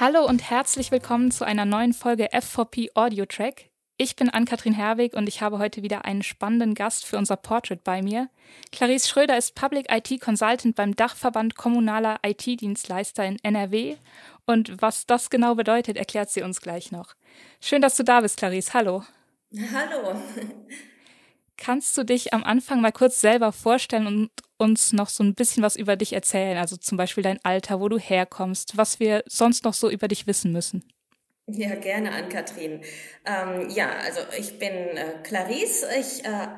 Hallo und herzlich willkommen zu einer neuen Folge F4P Audio Track. Ich bin Ann-Kathrin Herwig und ich habe heute wieder einen spannenden Gast für unser Portrait bei mir. Clarice Schröder ist Public IT Consultant beim Dachverband kommunaler IT-Dienstleister in NRW. Und was das genau bedeutet, erklärt sie uns gleich noch. Schön, dass du da bist, Clarice. Hallo. Hallo. Kannst du dich am Anfang mal kurz selber vorstellen und uns noch so ein bisschen was über dich erzählen? Also zum Beispiel dein Alter, wo du herkommst, was wir sonst noch so über dich wissen müssen. Ja, gerne an Kathrin. Ähm, ja, also ich bin äh, Clarice. Ich äh,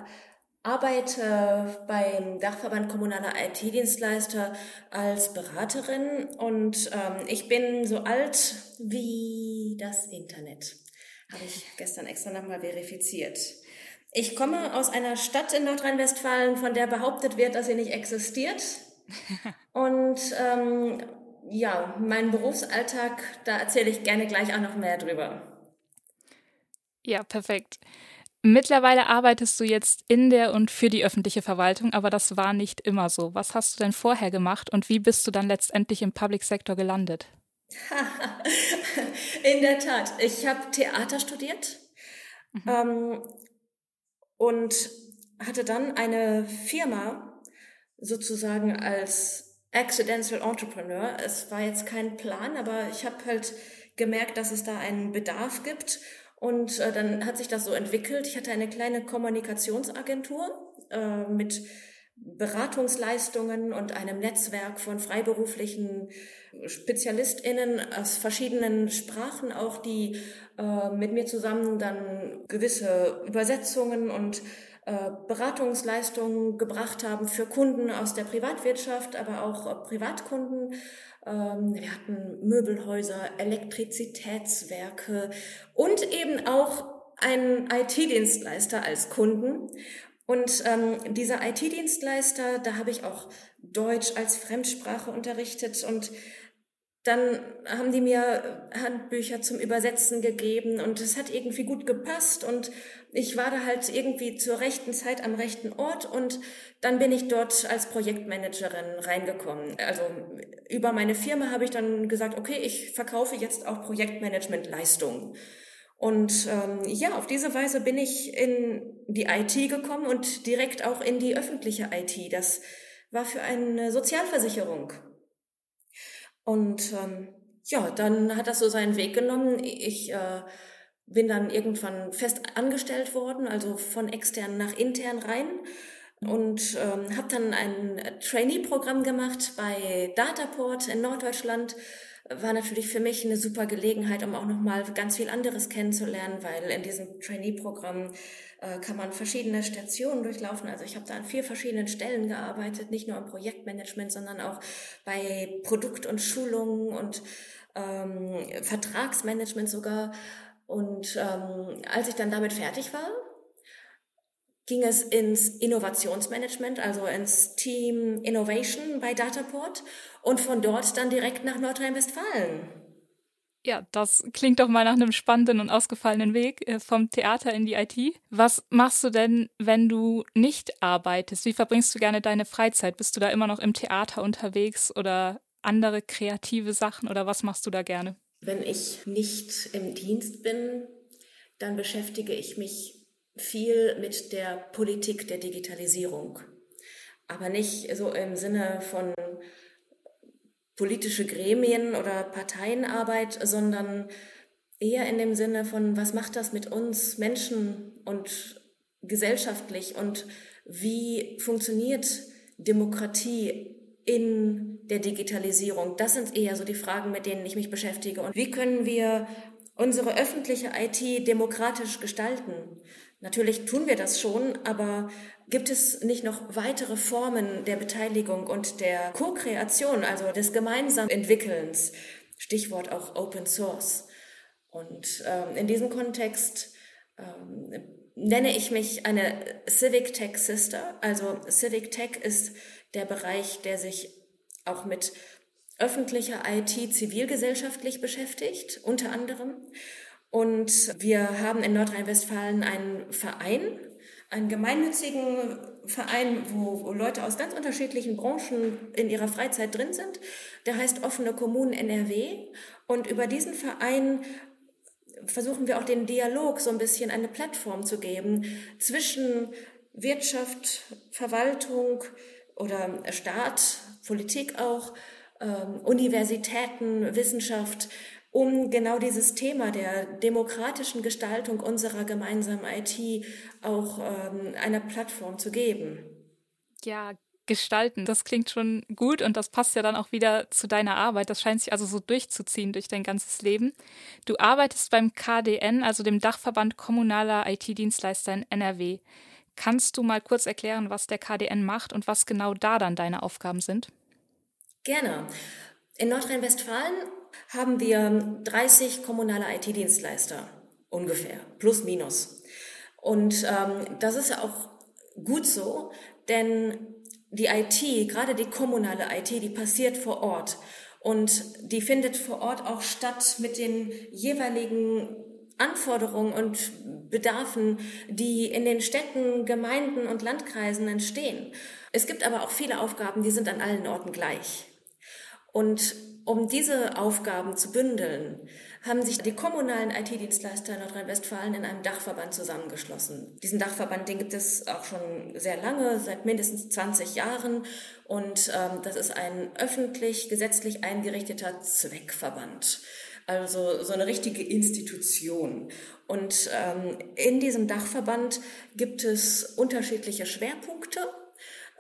arbeite beim Dachverband kommunaler IT-Dienstleister als Beraterin und ähm, ich bin so alt wie das Internet. Habe ich gestern extra nochmal verifiziert. Ich komme aus einer Stadt in Nordrhein-Westfalen, von der behauptet wird, dass sie nicht existiert. Und ähm, ja, mein Berufsalltag, da erzähle ich gerne gleich auch noch mehr drüber. Ja, perfekt. Mittlerweile arbeitest du jetzt in der und für die öffentliche Verwaltung, aber das war nicht immer so. Was hast du denn vorher gemacht und wie bist du dann letztendlich im Public Sector gelandet? in der Tat, ich habe Theater studiert. Mhm. Ähm, und hatte dann eine Firma sozusagen als Accidental Entrepreneur. Es war jetzt kein Plan, aber ich habe halt gemerkt, dass es da einen Bedarf gibt. Und äh, dann hat sich das so entwickelt. Ich hatte eine kleine Kommunikationsagentur äh, mit Beratungsleistungen und einem Netzwerk von freiberuflichen SpezialistInnen aus verschiedenen Sprachen auch, die äh, mit mir zusammen dann gewisse Übersetzungen und äh, Beratungsleistungen gebracht haben für Kunden aus der Privatwirtschaft, aber auch Privatkunden. Ähm, wir hatten Möbelhäuser, Elektrizitätswerke und eben auch einen IT-Dienstleister als Kunden. Und ähm, dieser IT-Dienstleister, da habe ich auch Deutsch als Fremdsprache unterrichtet und dann haben die mir Handbücher zum Übersetzen gegeben und es hat irgendwie gut gepasst und ich war da halt irgendwie zur rechten Zeit am rechten Ort und dann bin ich dort als Projektmanagerin reingekommen. Also über meine Firma habe ich dann gesagt, okay, ich verkaufe jetzt auch Projektmanagement-Leistungen. Und ähm, ja, auf diese Weise bin ich in die IT gekommen und direkt auch in die öffentliche IT. Das war für eine Sozialversicherung. Und ähm, ja, dann hat das so seinen Weg genommen. Ich äh, bin dann irgendwann fest angestellt worden, also von extern nach intern rein und ähm, habe dann ein Trainee-Programm gemacht bei Dataport in Norddeutschland war natürlich für mich eine super Gelegenheit, um auch nochmal ganz viel anderes kennenzulernen, weil in diesem Trainee-Programm äh, kann man verschiedene Stationen durchlaufen. Also ich habe da an vier verschiedenen Stellen gearbeitet, nicht nur im Projektmanagement, sondern auch bei Produkt- und Schulungen und ähm, Vertragsmanagement sogar. Und ähm, als ich dann damit fertig war, ging es ins Innovationsmanagement, also ins Team Innovation bei Dataport und von dort dann direkt nach Nordrhein-Westfalen. Ja, das klingt doch mal nach einem spannenden und ausgefallenen Weg äh, vom Theater in die IT. Was machst du denn, wenn du nicht arbeitest? Wie verbringst du gerne deine Freizeit? Bist du da immer noch im Theater unterwegs oder andere kreative Sachen oder was machst du da gerne? Wenn ich nicht im Dienst bin, dann beschäftige ich mich viel mit der Politik der Digitalisierung. Aber nicht so im Sinne von politische Gremien oder Parteienarbeit, sondern eher in dem Sinne von, was macht das mit uns Menschen und gesellschaftlich und wie funktioniert Demokratie in der Digitalisierung? Das sind eher so die Fragen, mit denen ich mich beschäftige. Und wie können wir unsere öffentliche IT demokratisch gestalten? Natürlich tun wir das schon, aber gibt es nicht noch weitere Formen der Beteiligung und der Co-Kreation, also des gemeinsamen Entwickelns? Stichwort auch Open Source. Und ähm, in diesem Kontext ähm, nenne ich mich eine Civic Tech Sister. Also Civic Tech ist der Bereich, der sich auch mit öffentlicher IT zivilgesellschaftlich beschäftigt, unter anderem. Und wir haben in Nordrhein-Westfalen einen Verein, einen gemeinnützigen Verein, wo, Leute aus ganz unterschiedlichen Branchen in ihrer Freizeit drin sind. Der heißt Offene Kommunen NRW. Und über diesen Verein versuchen wir auch den Dialog so ein bisschen eine Plattform zu geben zwischen Wirtschaft, Verwaltung oder Staat, Politik auch, ähm, Universitäten, Wissenschaft, um genau dieses Thema der demokratischen Gestaltung unserer gemeinsamen IT auch ähm, einer Plattform zu geben. Ja, gestalten, das klingt schon gut und das passt ja dann auch wieder zu deiner Arbeit. Das scheint sich also so durchzuziehen durch dein ganzes Leben. Du arbeitest beim KDN, also dem Dachverband kommunaler IT-Dienstleister in NRW. Kannst du mal kurz erklären, was der KDN macht und was genau da dann deine Aufgaben sind? Gerne. In Nordrhein-Westfalen haben wir 30 kommunale IT-Dienstleister ungefähr, plus minus. Und ähm, das ist ja auch gut so, denn die IT, gerade die kommunale IT, die passiert vor Ort. Und die findet vor Ort auch statt mit den jeweiligen Anforderungen und Bedarfen, die in den Städten, Gemeinden und Landkreisen entstehen. Es gibt aber auch viele Aufgaben, die sind an allen Orten gleich. Und um diese Aufgaben zu bündeln, haben sich die kommunalen IT-Dienstleister Nordrhein-Westfalen in einem Dachverband zusammengeschlossen. Diesen Dachverband, den gibt es auch schon sehr lange, seit mindestens 20 Jahren. Und ähm, das ist ein öffentlich, gesetzlich eingerichteter Zweckverband. Also so eine richtige Institution. Und ähm, in diesem Dachverband gibt es unterschiedliche Schwerpunkte.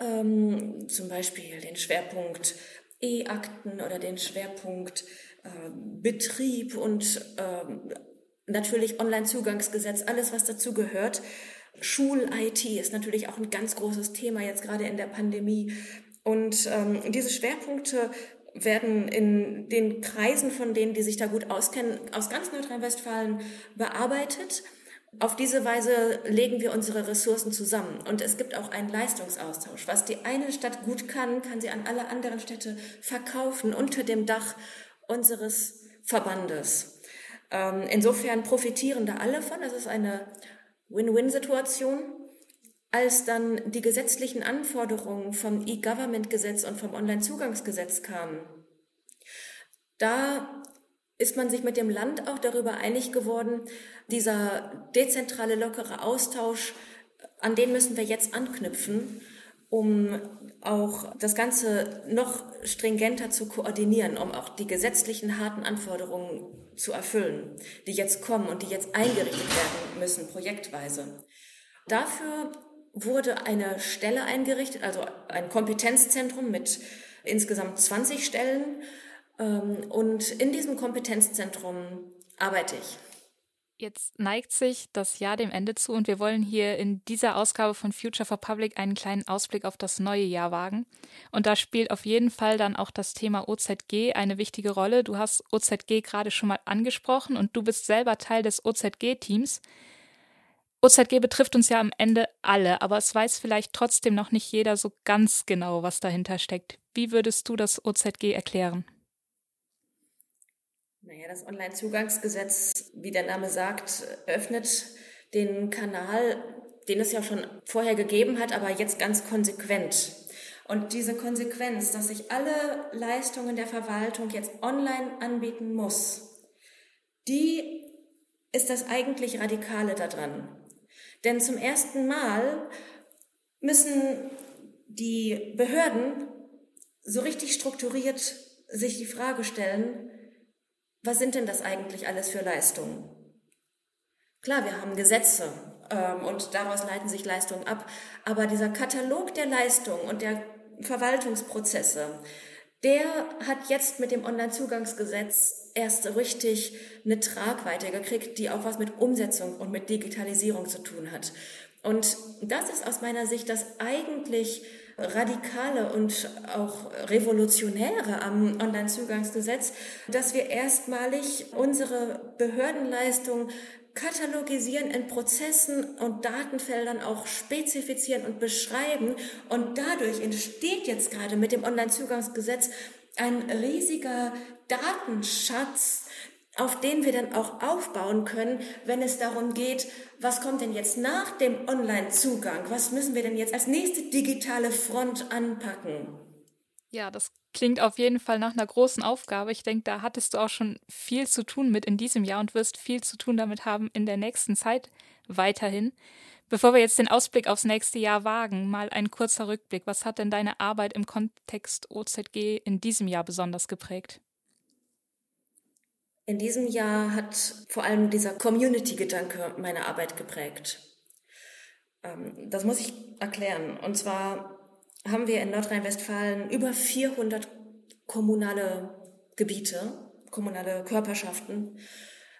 Ähm, zum Beispiel den Schwerpunkt E-Akten oder den Schwerpunkt äh, Betrieb und äh, natürlich Online-Zugangsgesetz, alles was dazu gehört. Schul-IT ist natürlich auch ein ganz großes Thema jetzt gerade in der Pandemie. Und ähm, diese Schwerpunkte werden in den Kreisen von denen, die sich da gut auskennen, aus ganz Nordrhein-Westfalen bearbeitet. Auf diese Weise legen wir unsere Ressourcen zusammen und es gibt auch einen Leistungsaustausch. Was die eine Stadt gut kann, kann sie an alle anderen Städte verkaufen unter dem Dach unseres Verbandes. Ähm, insofern profitieren da alle von. Es ist eine Win-Win-Situation. Als dann die gesetzlichen Anforderungen vom E-Government-Gesetz und vom Onlinezugangsgesetz kamen, da ist man sich mit dem Land auch darüber einig geworden, dieser dezentrale, lockere Austausch, an den müssen wir jetzt anknüpfen, um auch das Ganze noch stringenter zu koordinieren, um auch die gesetzlichen harten Anforderungen zu erfüllen, die jetzt kommen und die jetzt eingerichtet werden müssen, projektweise. Dafür wurde eine Stelle eingerichtet, also ein Kompetenzzentrum mit insgesamt 20 Stellen, und in diesem Kompetenzzentrum arbeite ich. Jetzt neigt sich das Jahr dem Ende zu und wir wollen hier in dieser Ausgabe von Future for Public einen kleinen Ausblick auf das neue Jahr wagen. Und da spielt auf jeden Fall dann auch das Thema OZG eine wichtige Rolle. Du hast OZG gerade schon mal angesprochen und du bist selber Teil des OZG-Teams. OZG betrifft uns ja am Ende alle, aber es weiß vielleicht trotzdem noch nicht jeder so ganz genau, was dahinter steckt. Wie würdest du das OZG erklären? Naja, das Onlinezugangsgesetz, wie der Name sagt, öffnet den Kanal, den es ja schon vorher gegeben hat, aber jetzt ganz konsequent. Und diese Konsequenz, dass sich alle Leistungen der Verwaltung jetzt online anbieten muss, die ist das eigentlich Radikale daran. Denn zum ersten Mal müssen die Behörden so richtig strukturiert sich die Frage stellen, was sind denn das eigentlich alles für Leistungen? Klar, wir haben Gesetze ähm, und daraus leiten sich Leistungen ab, aber dieser Katalog der Leistungen und der Verwaltungsprozesse, der hat jetzt mit dem Onlinezugangsgesetz erst richtig eine Tragweite gekriegt, die auch was mit Umsetzung und mit Digitalisierung zu tun hat. Und das ist aus meiner Sicht das eigentlich Radikale und auch Revolutionäre am Onlinezugangsgesetz, dass wir erstmalig unsere Behördenleistung katalogisieren in Prozessen und Datenfeldern auch spezifizieren und beschreiben. Und dadurch entsteht jetzt gerade mit dem Onlinezugangsgesetz ein riesiger Datenschatz, auf den wir dann auch aufbauen können, wenn es darum geht, was kommt denn jetzt nach dem Online-Zugang? Was müssen wir denn jetzt als nächste digitale Front anpacken? Ja, das klingt auf jeden Fall nach einer großen Aufgabe. Ich denke, da hattest du auch schon viel zu tun mit in diesem Jahr und wirst viel zu tun damit haben in der nächsten Zeit weiterhin. Bevor wir jetzt den Ausblick aufs nächste Jahr wagen, mal ein kurzer Rückblick. Was hat denn deine Arbeit im Kontext OZG in diesem Jahr besonders geprägt? In diesem Jahr hat vor allem dieser Community-Gedanke meine Arbeit geprägt. Ähm, das muss ich erklären. Und zwar haben wir in Nordrhein-Westfalen über 400 kommunale Gebiete, kommunale Körperschaften,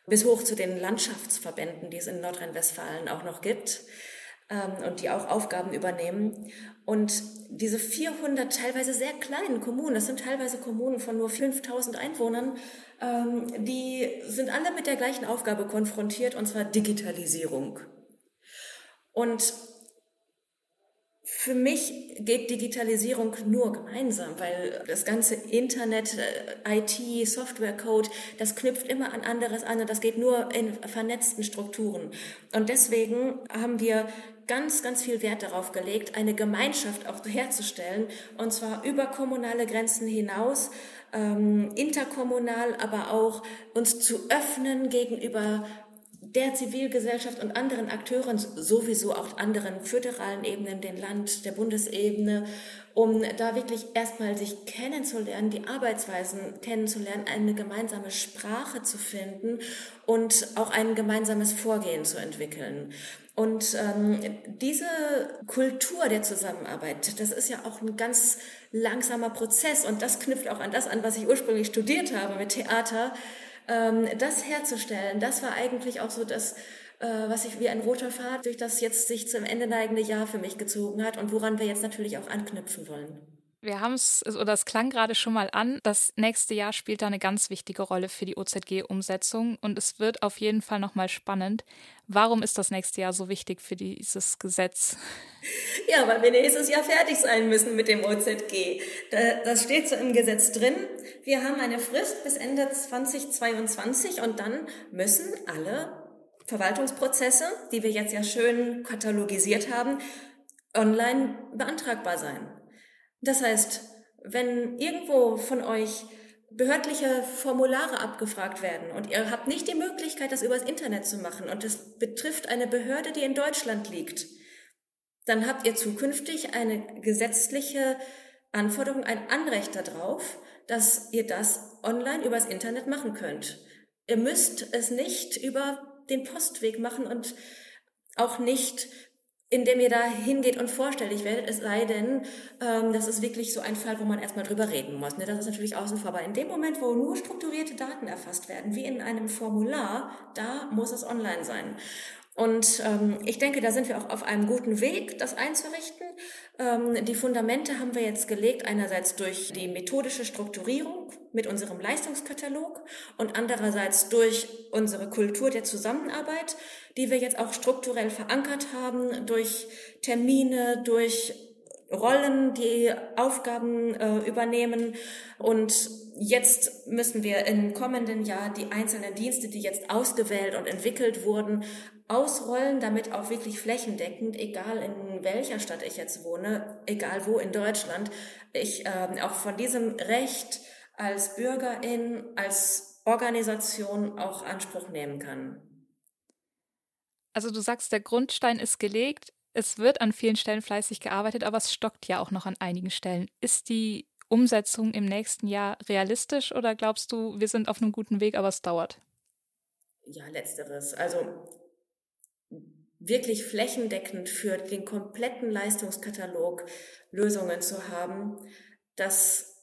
bis hoch zu den Landschaftsverbänden, die es in Nordrhein-Westfalen auch noch gibt ähm, und die auch Aufgaben übernehmen. Und diese 400 teilweise sehr kleinen Kommunen, das sind teilweise Kommunen von nur 5000 Einwohnern, ähm, die sind alle mit der gleichen Aufgabe konfrontiert, und zwar Digitalisierung. Und für mich geht Digitalisierung nur gemeinsam, weil das ganze Internet, äh, IT, Softwarecode, das knüpft immer an anderes an und das geht nur in vernetzten Strukturen. Und deswegen haben wir ganz, ganz viel Wert darauf gelegt, eine Gemeinschaft auch herzustellen, und zwar über kommunale Grenzen hinaus, ähm, interkommunal, aber auch uns zu öffnen gegenüber der Zivilgesellschaft und anderen Akteuren, sowieso auch anderen föderalen Ebenen, den Land, der Bundesebene, um da wirklich erstmal sich kennenzulernen, die Arbeitsweisen kennenzulernen, eine gemeinsame Sprache zu finden und auch ein gemeinsames Vorgehen zu entwickeln. Und ähm, diese Kultur der Zusammenarbeit, das ist ja auch ein ganz langsamer Prozess und das knüpft auch an das an, was ich ursprünglich studiert habe mit Theater ähm, das herzustellen, das war eigentlich auch so das, äh, was ich wie ein roter Pfad durch das jetzt sich zum Ende neigende Jahr für mich gezogen hat und woran wir jetzt natürlich auch anknüpfen wollen. Wir haben es, oder es klang gerade schon mal an, das nächste Jahr spielt da eine ganz wichtige Rolle für die OZG-Umsetzung und es wird auf jeden Fall nochmal spannend. Warum ist das nächste Jahr so wichtig für dieses Gesetz? Ja, weil wir nächstes Jahr fertig sein müssen mit dem OZG. Das steht so im Gesetz drin. Wir haben eine Frist bis Ende 2022 und dann müssen alle Verwaltungsprozesse, die wir jetzt ja schön katalogisiert haben, online beantragbar sein. Das heißt, wenn irgendwo von euch behördliche Formulare abgefragt werden. Und ihr habt nicht die Möglichkeit, das übers Internet zu machen. Und es betrifft eine Behörde, die in Deutschland liegt, dann habt ihr zukünftig eine gesetzliche Anforderung, ein Anrecht darauf, dass ihr das online übers Internet machen könnt. Ihr müsst es nicht über den Postweg machen und auch nicht indem ihr da hingeht und vorstellig werdet, es sei denn, ähm, das ist wirklich so ein Fall, wo man erstmal drüber reden muss. Ne? Das ist natürlich außen vor. Aber in dem Moment, wo nur strukturierte Daten erfasst werden, wie in einem Formular, da muss es online sein. Und ähm, ich denke, da sind wir auch auf einem guten Weg, das einzurichten. Ähm, die Fundamente haben wir jetzt gelegt, einerseits durch die methodische Strukturierung mit unserem Leistungskatalog und andererseits durch unsere Kultur der Zusammenarbeit, die wir jetzt auch strukturell verankert haben, durch Termine, durch Rollen, die Aufgaben äh, übernehmen. Und jetzt müssen wir im kommenden Jahr die einzelnen Dienste, die jetzt ausgewählt und entwickelt wurden, ausrollen, damit auch wirklich flächendeckend, egal in welcher Stadt ich jetzt wohne, egal wo in Deutschland, ich äh, auch von diesem Recht als Bürgerin, als Organisation auch Anspruch nehmen kann. Also du sagst, der Grundstein ist gelegt, es wird an vielen Stellen fleißig gearbeitet, aber es stockt ja auch noch an einigen Stellen. Ist die Umsetzung im nächsten Jahr realistisch oder glaubst du, wir sind auf einem guten Weg, aber es dauert? Ja, letzteres. Also wirklich flächendeckend für den kompletten Leistungskatalog Lösungen zu haben, das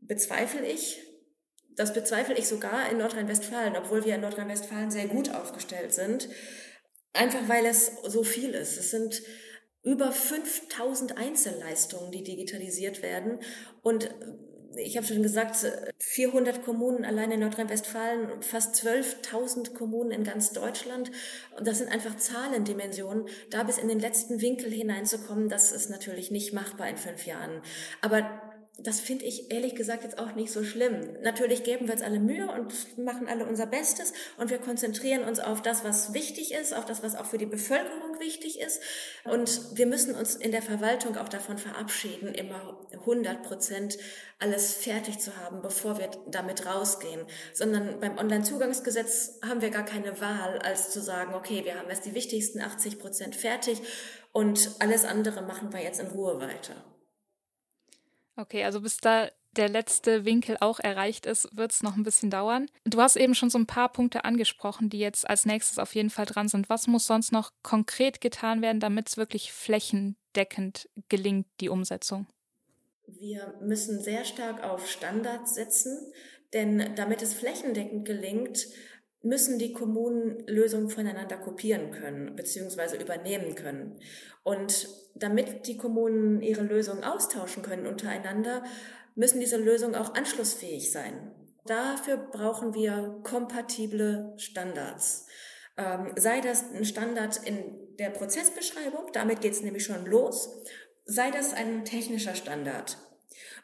bezweifle ich. Das bezweifle ich sogar in Nordrhein-Westfalen, obwohl wir in Nordrhein-Westfalen sehr gut aufgestellt sind. Einfach weil es so viel ist. Es sind über 5000 Einzelleistungen, die digitalisiert werden. Und ich habe schon gesagt, 400 Kommunen allein in Nordrhein-Westfalen, fast 12.000 Kommunen in ganz Deutschland. Und das sind einfach Zahlendimensionen. Da bis in den letzten Winkel hineinzukommen, das ist natürlich nicht machbar in fünf Jahren. Aber das finde ich ehrlich gesagt jetzt auch nicht so schlimm. Natürlich geben wir uns alle Mühe und machen alle unser Bestes und wir konzentrieren uns auf das, was wichtig ist, auf das, was auch für die Bevölkerung wichtig ist. Und wir müssen uns in der Verwaltung auch davon verabschieden, immer 100 Prozent alles fertig zu haben, bevor wir damit rausgehen. Sondern beim Onlinezugangsgesetz haben wir gar keine Wahl, als zu sagen, okay, wir haben erst die wichtigsten 80 Prozent fertig und alles andere machen wir jetzt in Ruhe weiter. Okay, also bis da der letzte Winkel auch erreicht ist, wird es noch ein bisschen dauern. Du hast eben schon so ein paar Punkte angesprochen, die jetzt als nächstes auf jeden Fall dran sind. Was muss sonst noch konkret getan werden, damit es wirklich flächendeckend gelingt, die Umsetzung? Wir müssen sehr stark auf Standards setzen, denn damit es flächendeckend gelingt, müssen die Kommunen Lösungen voneinander kopieren können bzw. übernehmen können. Und damit die Kommunen ihre Lösungen austauschen können untereinander, müssen diese Lösungen auch anschlussfähig sein. Dafür brauchen wir kompatible Standards. Ähm, sei das ein Standard in der Prozessbeschreibung, damit geht es nämlich schon los, sei das ein technischer Standard.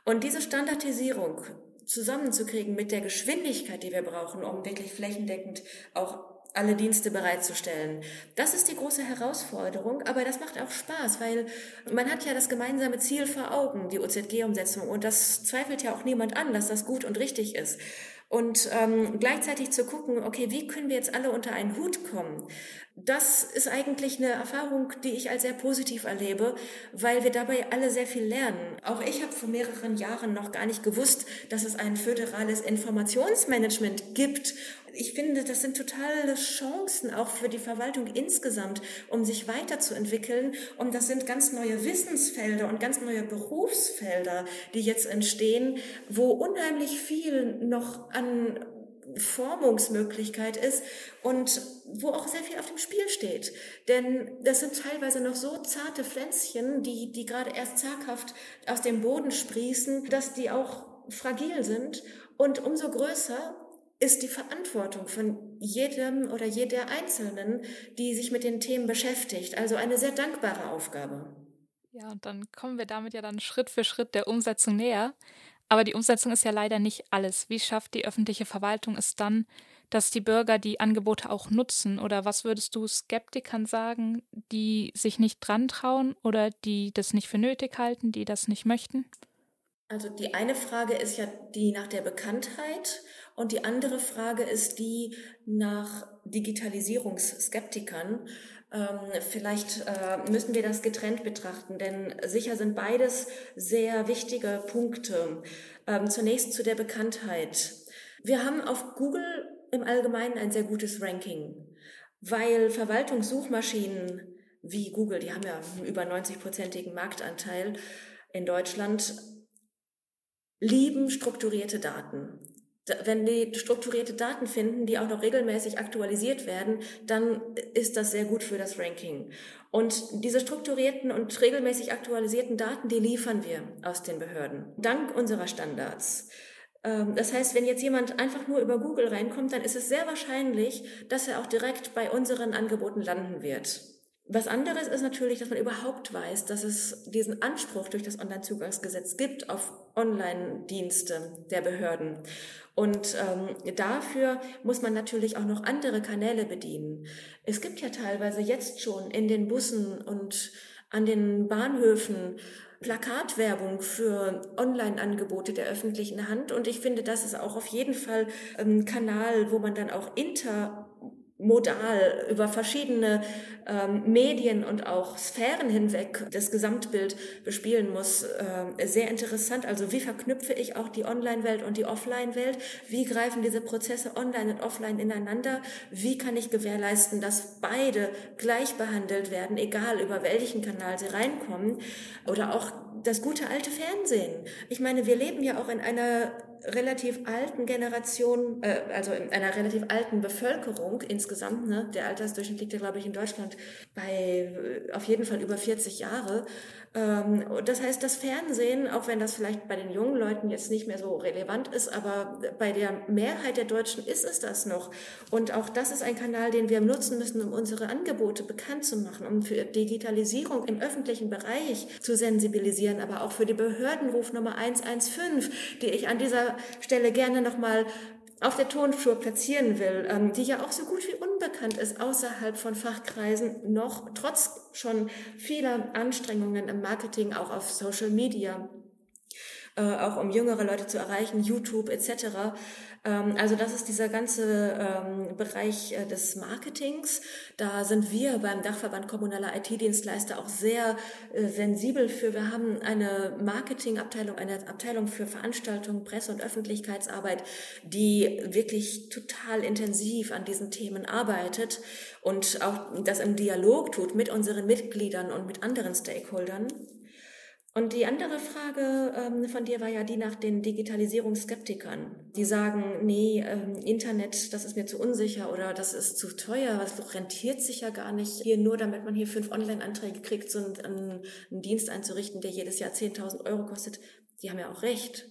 Und diese Standardisierung zusammenzukriegen mit der Geschwindigkeit, die wir brauchen, um wirklich flächendeckend auch alle Dienste bereitzustellen. Das ist die große Herausforderung, aber das macht auch Spaß, weil man hat ja das gemeinsame Ziel vor Augen, die OZG-Umsetzung, und das zweifelt ja auch niemand an, dass das gut und richtig ist und ähm, gleichzeitig zu gucken, okay, wie können wir jetzt alle unter einen Hut kommen? Das ist eigentlich eine Erfahrung, die ich als sehr positiv erlebe, weil wir dabei alle sehr viel lernen. Auch ich habe vor mehreren Jahren noch gar nicht gewusst, dass es ein föderales Informationsmanagement gibt. Ich finde, das sind totale Chancen auch für die Verwaltung insgesamt, um sich weiterzuentwickeln. Und das sind ganz neue Wissensfelder und ganz neue Berufsfelder, die jetzt entstehen, wo unheimlich viel noch an Formungsmöglichkeit ist und wo auch sehr viel auf dem Spiel steht. Denn das sind teilweise noch so zarte Pflänzchen, die, die gerade erst zaghaft aus dem Boden sprießen, dass die auch fragil sind. Und umso größer ist die Verantwortung von jedem oder jeder Einzelnen, die sich mit den Themen beschäftigt. Also eine sehr dankbare Aufgabe. Ja, und dann kommen wir damit ja dann Schritt für Schritt der Umsetzung näher. Aber die Umsetzung ist ja leider nicht alles. Wie schafft die öffentliche Verwaltung es dann, dass die Bürger die Angebote auch nutzen? Oder was würdest du Skeptikern sagen, die sich nicht dran trauen oder die das nicht für nötig halten, die das nicht möchten? Also die eine Frage ist ja die nach der Bekanntheit und die andere Frage ist die nach Digitalisierungsskeptikern. Ähm, vielleicht äh, müssen wir das getrennt betrachten, denn sicher sind beides sehr wichtige Punkte. Ähm, zunächst zu der Bekanntheit. Wir haben auf Google im Allgemeinen ein sehr gutes Ranking, weil Verwaltungssuchmaschinen wie Google, die haben ja einen über 90-prozentigen Marktanteil in Deutschland, lieben strukturierte Daten wenn die strukturierte Daten finden, die auch noch regelmäßig aktualisiert werden, dann ist das sehr gut für das Ranking. Und diese strukturierten und regelmäßig aktualisierten Daten, die liefern wir aus den Behörden, dank unserer Standards. Ähm, das heißt, wenn jetzt jemand einfach nur über Google reinkommt, dann ist es sehr wahrscheinlich, dass er auch direkt bei unseren Angeboten landen wird. Was anderes ist natürlich, dass man überhaupt weiß, dass es diesen Anspruch durch das Onlinezugangsgesetz gibt auf Online-Dienste der Behörden. Und ähm, dafür muss man natürlich auch noch andere Kanäle bedienen. Es gibt ja teilweise jetzt schon in den Bussen und an den Bahnhöfen Plakatwerbung für Online-Angebote der öffentlichen Hand. Und ich finde, das ist auch auf jeden Fall ein Kanal, wo man dann auch inter modal über verschiedene ähm, Medien und auch Sphären hinweg das Gesamtbild bespielen muss. Äh, sehr interessant. Also wie verknüpfe ich auch die Online-Welt und die Offline-Welt? Wie greifen diese Prozesse online und offline ineinander? Wie kann ich gewährleisten, dass beide gleich behandelt werden, egal über welchen Kanal sie reinkommen? Oder auch das gute alte Fernsehen. Ich meine, wir leben ja auch in einer relativ alten Generation, äh, also in einer relativ alten Bevölkerung insgesamt, ne? der Altersdurchschnitt liegt ja, glaube ich, in Deutschland bei äh, auf jeden Fall über 40 Jahre. Ähm, das heißt, das Fernsehen, auch wenn das vielleicht bei den jungen Leuten jetzt nicht mehr so relevant ist, aber bei der Mehrheit der Deutschen ist es das noch. Und auch das ist ein Kanal, den wir nutzen müssen, um unsere Angebote bekannt zu machen, um für Digitalisierung im öffentlichen Bereich zu sensibilisieren, aber auch für die Behördenrufnummer 115, die ich an dieser Stelle gerne nochmal auf der Tonspur platzieren will, ähm, die ja auch so gut wie unbekannt ist außerhalb von Fachkreisen, noch trotz schon vieler Anstrengungen im Marketing, auch auf Social Media, äh, auch um jüngere Leute zu erreichen, YouTube etc. Ähm, also das ist dieser ganze ähm, Bereich äh, des Marketings. Da sind wir beim Dachverband kommunaler IT-Dienstleister auch sehr äh, sensibel für. Wir haben eine Marketingabteilung, eine Abteilung für Veranstaltungen, Presse- und Öffentlichkeitsarbeit, die wirklich total intensiv an diesen Themen arbeitet und auch das im Dialog tut mit unseren Mitgliedern und mit anderen Stakeholdern. Und die andere Frage ähm, von dir war ja die nach den Digitalisierungsskeptikern. Die sagen, nee, ähm, Internet, das ist mir zu unsicher oder das ist zu teuer, das rentiert sich ja gar nicht. Hier nur, damit man hier fünf Online-Anträge kriegt, so einen, einen Dienst einzurichten, der jedes Jahr 10.000 Euro kostet. Die haben ja auch recht.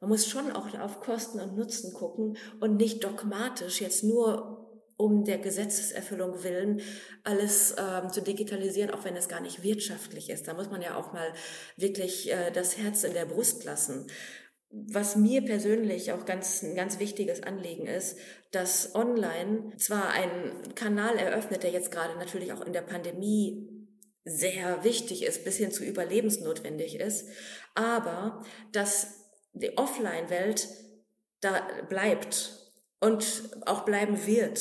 Man muss schon auch auf Kosten und Nutzen gucken und nicht dogmatisch jetzt nur um der Gesetzeserfüllung willen alles ähm, zu digitalisieren, auch wenn es gar nicht wirtschaftlich ist. Da muss man ja auch mal wirklich äh, das Herz in der Brust lassen. Was mir persönlich auch ganz, ein ganz wichtiges Anliegen ist, dass online zwar ein Kanal eröffnet, der jetzt gerade natürlich auch in der Pandemie sehr wichtig ist, bis hin zu überlebensnotwendig ist, aber dass die Offline-Welt da bleibt und auch bleiben wird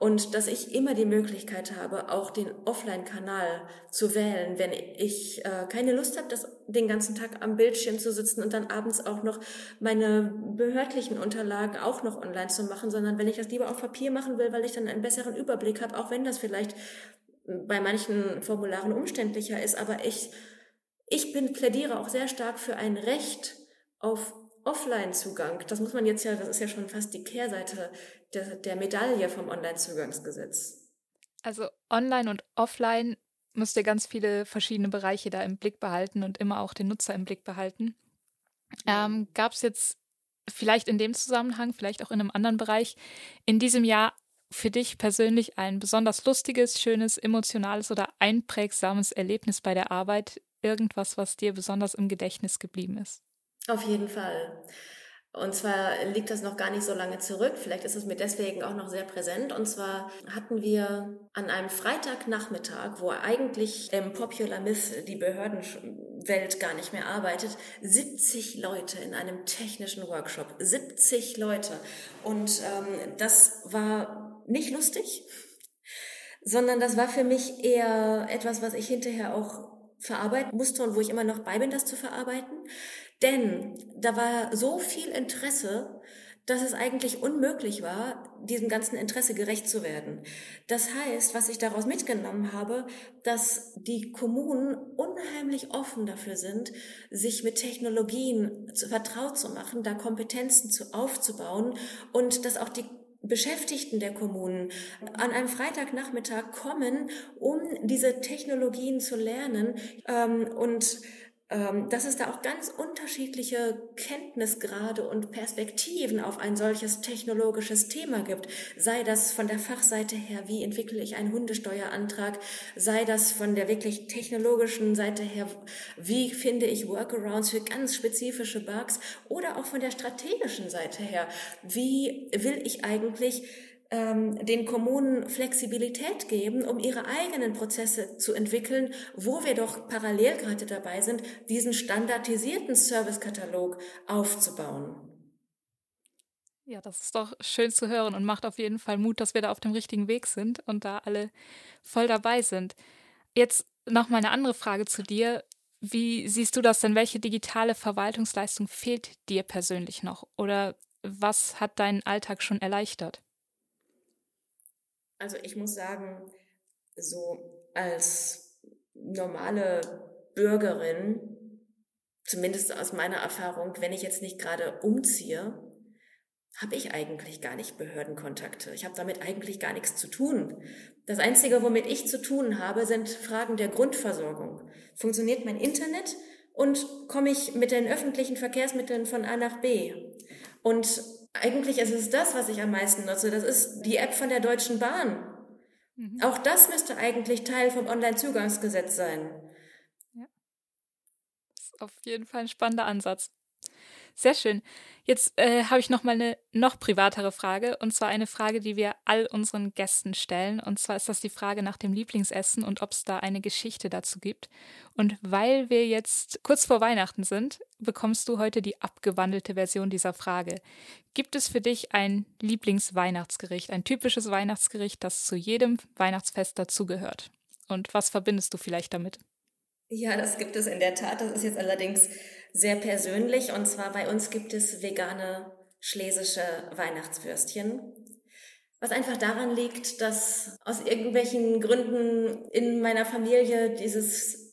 und dass ich immer die Möglichkeit habe, auch den Offline-Kanal zu wählen, wenn ich äh, keine Lust habe, das, den ganzen Tag am Bildschirm zu sitzen und dann abends auch noch meine behördlichen Unterlagen auch noch online zu machen, sondern wenn ich das lieber auf Papier machen will, weil ich dann einen besseren Überblick habe, auch wenn das vielleicht bei manchen Formularen umständlicher ist, aber ich, ich bin, plädiere auch sehr stark für ein Recht auf Offline-Zugang. Das muss man jetzt ja, das ist ja schon fast die Kehrseite der, der Medaille vom Online-Zugangsgesetz. Also online und offline müsst ihr ganz viele verschiedene Bereiche da im Blick behalten und immer auch den Nutzer im Blick behalten. Ähm, Gab es jetzt vielleicht in dem Zusammenhang, vielleicht auch in einem anderen Bereich, in diesem Jahr für dich persönlich ein besonders lustiges, schönes, emotionales oder einprägsames Erlebnis bei der Arbeit? Irgendwas, was dir besonders im Gedächtnis geblieben ist? Auf jeden Fall. Und zwar liegt das noch gar nicht so lange zurück. Vielleicht ist es mir deswegen auch noch sehr präsent. Und zwar hatten wir an einem Freitagnachmittag, wo eigentlich im Popular Myth die Behördenwelt gar nicht mehr arbeitet, 70 Leute in einem technischen Workshop. 70 Leute. Und ähm, das war nicht lustig, sondern das war für mich eher etwas, was ich hinterher auch verarbeiten musste und wo ich immer noch bei bin, das zu verarbeiten. Denn da war so viel Interesse, dass es eigentlich unmöglich war, diesem ganzen Interesse gerecht zu werden. Das heißt, was ich daraus mitgenommen habe, dass die Kommunen unheimlich offen dafür sind, sich mit Technologien vertraut zu machen, da Kompetenzen zu aufzubauen und dass auch die Beschäftigten der Kommunen an einem Freitagnachmittag kommen, um diese Technologien zu lernen ähm, und dass es da auch ganz unterschiedliche Kenntnisgrade und Perspektiven auf ein solches technologisches Thema gibt. Sei das von der Fachseite her, wie entwickle ich einen Hundesteuerantrag, sei das von der wirklich technologischen Seite her, wie finde ich Workarounds für ganz spezifische Bugs oder auch von der strategischen Seite her, wie will ich eigentlich ähm, den Kommunen Flexibilität geben, um ihre eigenen Prozesse zu entwickeln, wo wir doch parallel gerade dabei sind, diesen standardisierten Servicekatalog aufzubauen. Ja, das ist doch schön zu hören und macht auf jeden Fall Mut, dass wir da auf dem richtigen Weg sind und da alle voll dabei sind. Jetzt noch mal eine andere Frage zu dir. Wie siehst du das denn? Welche digitale Verwaltungsleistung fehlt dir persönlich noch? Oder was hat deinen Alltag schon erleichtert? Also ich muss sagen, so als normale Bürgerin zumindest aus meiner Erfahrung, wenn ich jetzt nicht gerade umziehe, habe ich eigentlich gar nicht Behördenkontakte. Ich habe damit eigentlich gar nichts zu tun. Das Einzige, womit ich zu tun habe, sind Fragen der Grundversorgung. Funktioniert mein Internet und komme ich mit den öffentlichen Verkehrsmitteln von A nach B? Und eigentlich ist es das, was ich am meisten nutze. Das ist die App von der Deutschen Bahn. Mhm. Auch das müsste eigentlich Teil vom Onlinezugangsgesetz sein. Ja. Das ist auf jeden Fall ein spannender Ansatz. Sehr schön. Jetzt äh, habe ich noch mal eine noch privatere Frage und zwar eine Frage, die wir all unseren Gästen stellen. Und zwar ist das die Frage nach dem Lieblingsessen und ob es da eine Geschichte dazu gibt. Und weil wir jetzt kurz vor Weihnachten sind, bekommst du heute die abgewandelte Version dieser Frage. Gibt es für dich ein Lieblingsweihnachtsgericht, ein typisches Weihnachtsgericht, das zu jedem Weihnachtsfest dazugehört? Und was verbindest du vielleicht damit? Ja, das gibt es in der Tat. Das ist jetzt allerdings sehr persönlich. Und zwar bei uns gibt es vegane schlesische Weihnachtswürstchen. Was einfach daran liegt, dass aus irgendwelchen Gründen in meiner Familie dieses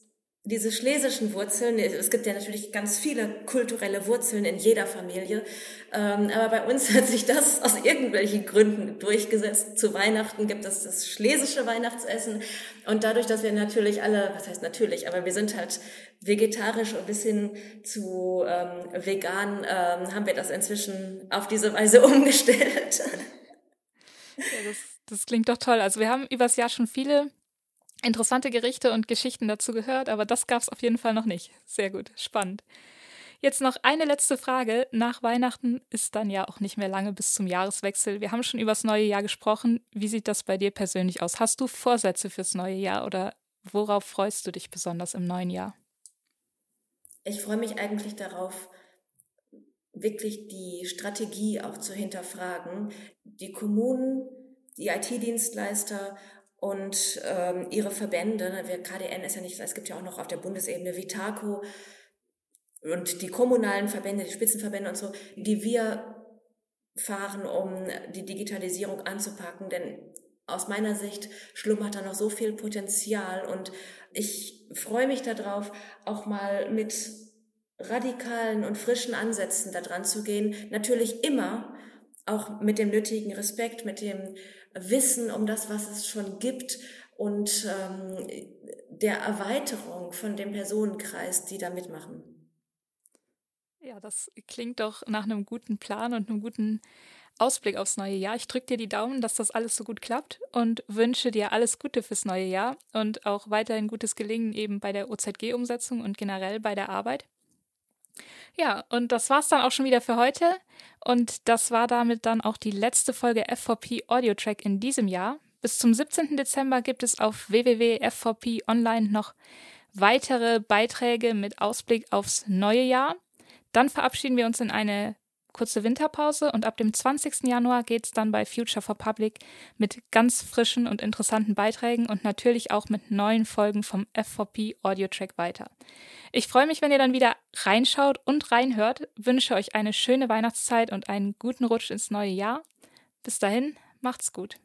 diese schlesischen Wurzeln, es gibt ja natürlich ganz viele kulturelle Wurzeln in jeder Familie, ähm, aber bei uns hat sich das aus irgendwelchen Gründen durchgesetzt. Zu Weihnachten gibt es das schlesische Weihnachtsessen und dadurch, dass wir natürlich alle, was heißt natürlich, aber wir sind halt vegetarisch und bis hin zu ähm, vegan, ähm, haben wir das inzwischen auf diese Weise umgestellt. Ja, das, das klingt doch toll. Also wir haben übers Jahr schon viele interessante Gerichte und Geschichten dazu gehört, aber das gab es auf jeden Fall noch nicht. Sehr gut, spannend. Jetzt noch eine letzte Frage. Nach Weihnachten ist dann ja auch nicht mehr lange bis zum Jahreswechsel. Wir haben schon über das neue Jahr gesprochen. Wie sieht das bei dir persönlich aus? Hast du Vorsätze fürs neue Jahr oder worauf freust du dich besonders im neuen Jahr? Ich freue mich eigentlich darauf, wirklich die Strategie auch zu hinterfragen. Die Kommunen, die IT-Dienstleister und ähm, ihre Verbände, ne, wir, KDN ist ja nicht, es gibt ja auch noch auf der Bundesebene Vitaco und die kommunalen Verbände, die Spitzenverbände und so, die wir fahren, um die Digitalisierung anzupacken, denn aus meiner Sicht schlummert da noch so viel Potenzial und ich freue mich darauf, auch mal mit radikalen und frischen Ansätzen da dran zu gehen. Natürlich immer auch mit dem nötigen Respekt, mit dem Wissen um das, was es schon gibt und ähm, der Erweiterung von dem Personenkreis, die da mitmachen. Ja, das klingt doch nach einem guten Plan und einem guten Ausblick aufs neue Jahr. Ich drücke dir die Daumen, dass das alles so gut klappt und wünsche dir alles Gute fürs neue Jahr und auch weiterhin gutes Gelingen eben bei der OZG-Umsetzung und generell bei der Arbeit. Ja, und das war's dann auch schon wieder für heute. Und das war damit dann auch die letzte Folge FVP Audio Track in diesem Jahr. Bis zum 17. Dezember gibt es auf www.fvp online noch weitere Beiträge mit Ausblick aufs neue Jahr. Dann verabschieden wir uns in eine kurze Winterpause und ab dem 20. Januar geht es dann bei Future for Public mit ganz frischen und interessanten Beiträgen und natürlich auch mit neuen Folgen vom FVP Audio Track weiter. Ich freue mich, wenn ihr dann wieder reinschaut und reinhört, wünsche euch eine schöne Weihnachtszeit und einen guten Rutsch ins neue Jahr. Bis dahin, macht's gut.